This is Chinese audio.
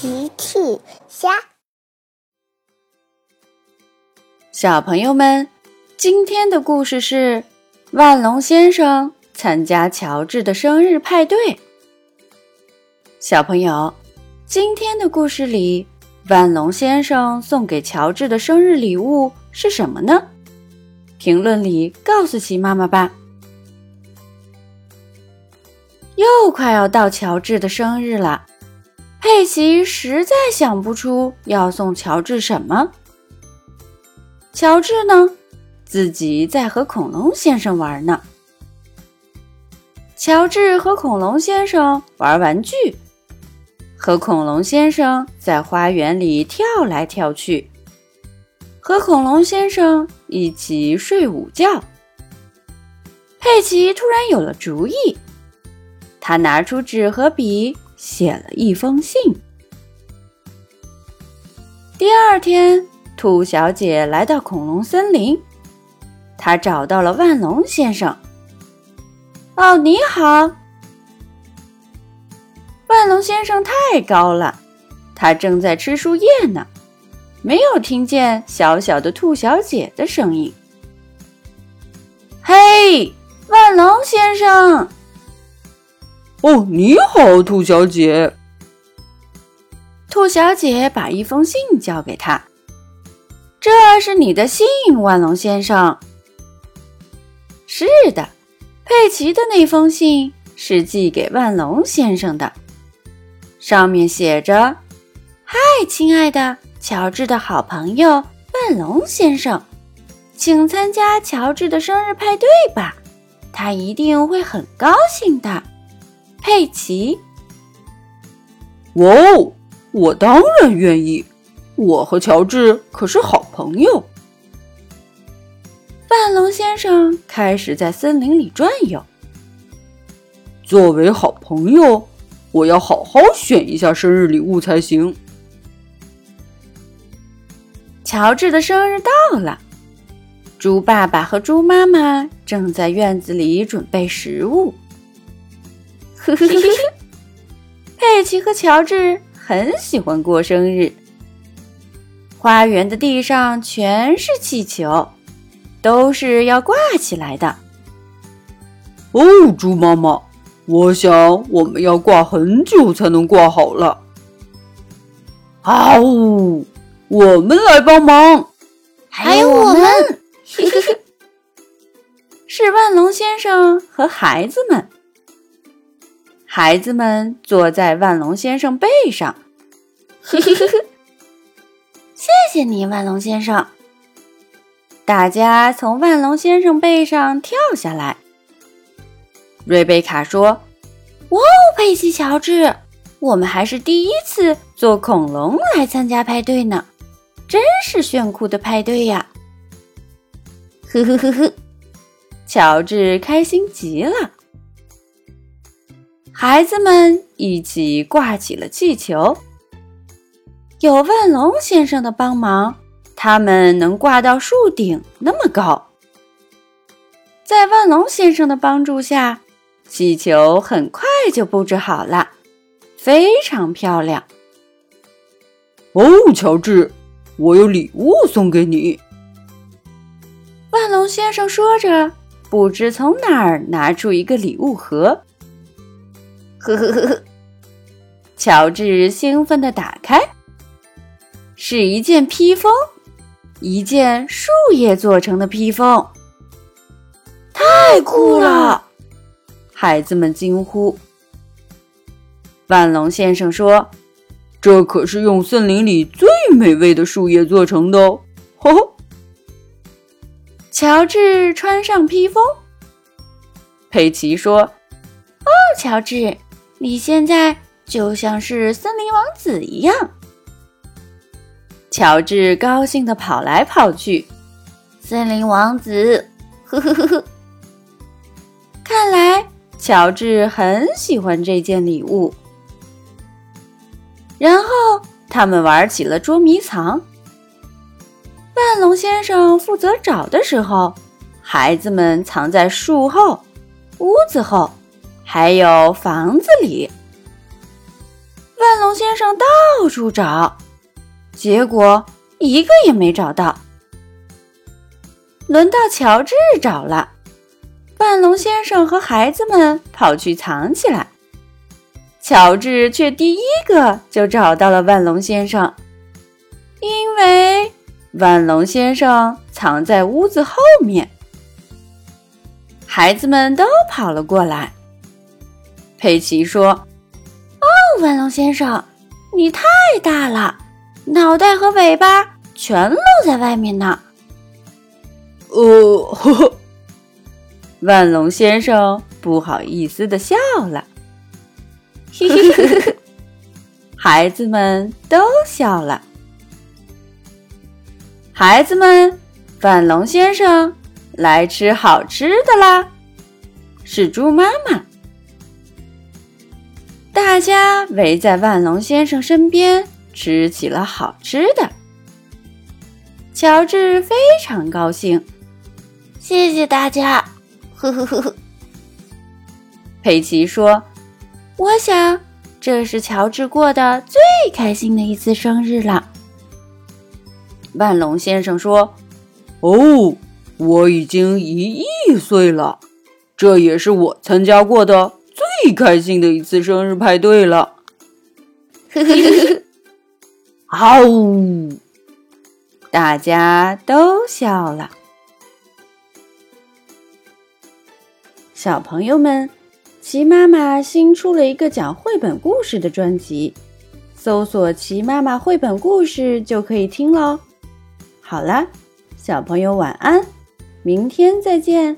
奇趣虾，小朋友们，今天的故事是万龙先生参加乔治的生日派对。小朋友，今天的故事里，万龙先生送给乔治的生日礼物是什么呢？评论里告诉奇妈妈吧。又快要到乔治的生日了。佩奇实在想不出要送乔治什么。乔治呢，自己在和恐龙先生玩呢。乔治和恐龙先生玩玩具，和恐龙先生在花园里跳来跳去，和恐龙先生一起睡午觉。佩奇突然有了主意，他拿出纸和笔。写了一封信。第二天，兔小姐来到恐龙森林，她找到了万龙先生。哦，你好，万龙先生太高了，他正在吃树叶呢，没有听见小小的兔小姐的声音。嘿，万龙先生。哦，你好，兔小姐。兔小姐把一封信交给他，这是你的信，万龙先生。是的，佩奇的那封信是寄给万龙先生的，上面写着：“嗨，亲爱的乔治的好朋友万龙先生，请参加乔治的生日派对吧，他一定会很高兴的。”佩奇，哇哦！我当然愿意。我和乔治可是好朋友。范龙先生开始在森林里转悠。作为好朋友，我要好好选一下生日礼物才行。乔治的生日到了，猪爸爸和猪妈妈正在院子里准备食物。呵呵呵呵，佩奇和乔治很喜欢过生日。花园的地上全是气球，都是要挂起来的。哦，猪妈妈，我想我们要挂很久才能挂好了。啊呜，我们来帮忙，还有我们，是万龙先生和孩子们。孩子们坐在万龙先生背上，呵呵呵呵，谢谢你，万龙先生。大家从万龙先生背上跳下来。瑞贝卡说：“哇哦，佩奇、乔治，我们还是第一次坐恐龙来参加派对呢，真是炫酷的派对呀！”呵呵呵呵，乔治开心极了。孩子们一起挂起了气球。有万龙先生的帮忙，他们能挂到树顶那么高。在万龙先生的帮助下，气球很快就布置好了，非常漂亮。哦，乔治，我有礼物送给你。万龙先生说着，不知从哪儿拿出一个礼物盒。呵呵呵呵，乔治兴奋地打开，是一件披风，一件树叶做成的披风，太酷了！孩子们惊呼。万龙先生说：“这可是用森林里最美味的树叶做成的哦！”呵呵。乔治穿上披风，佩奇说：“哦，乔治。”你现在就像是森林王子一样，乔治高兴的跑来跑去。森林王子，呵呵呵呵。看来乔治很喜欢这件礼物。然后他们玩起了捉迷藏。万龙先生负责找的时候，孩子们藏在树后、屋子后。还有房子里，万龙先生到处找，结果一个也没找到。轮到乔治找了，万龙先生和孩子们跑去藏起来，乔治却第一个就找到了万龙先生，因为万龙先生藏在屋子后面。孩子们都跑了过来。佩奇说：“哦，万龙先生，你太大了，脑袋和尾巴全露在外面呢。”哦，呵呵，万龙先生不好意思的笑了。嘿嘿嘿嘿，孩子们都笑了。孩子们，万龙先生。来吃好吃的啦！是猪妈妈。大家围在万龙先生身边，吃起了好吃的。乔治非常高兴，谢谢大家。呵呵呵呵。佩奇说：“我想这是乔治过的最开心的一次生日了。”万龙先生说：“哦。”我已经一亿岁了，这也是我参加过的最开心的一次生日派对了。呵呵呵呵，啊呜！大家都笑了。小朋友们，齐妈妈新出了一个讲绘本故事的专辑，搜索“齐妈妈绘本故事”就可以听喽。好了，小朋友晚安。明天再见。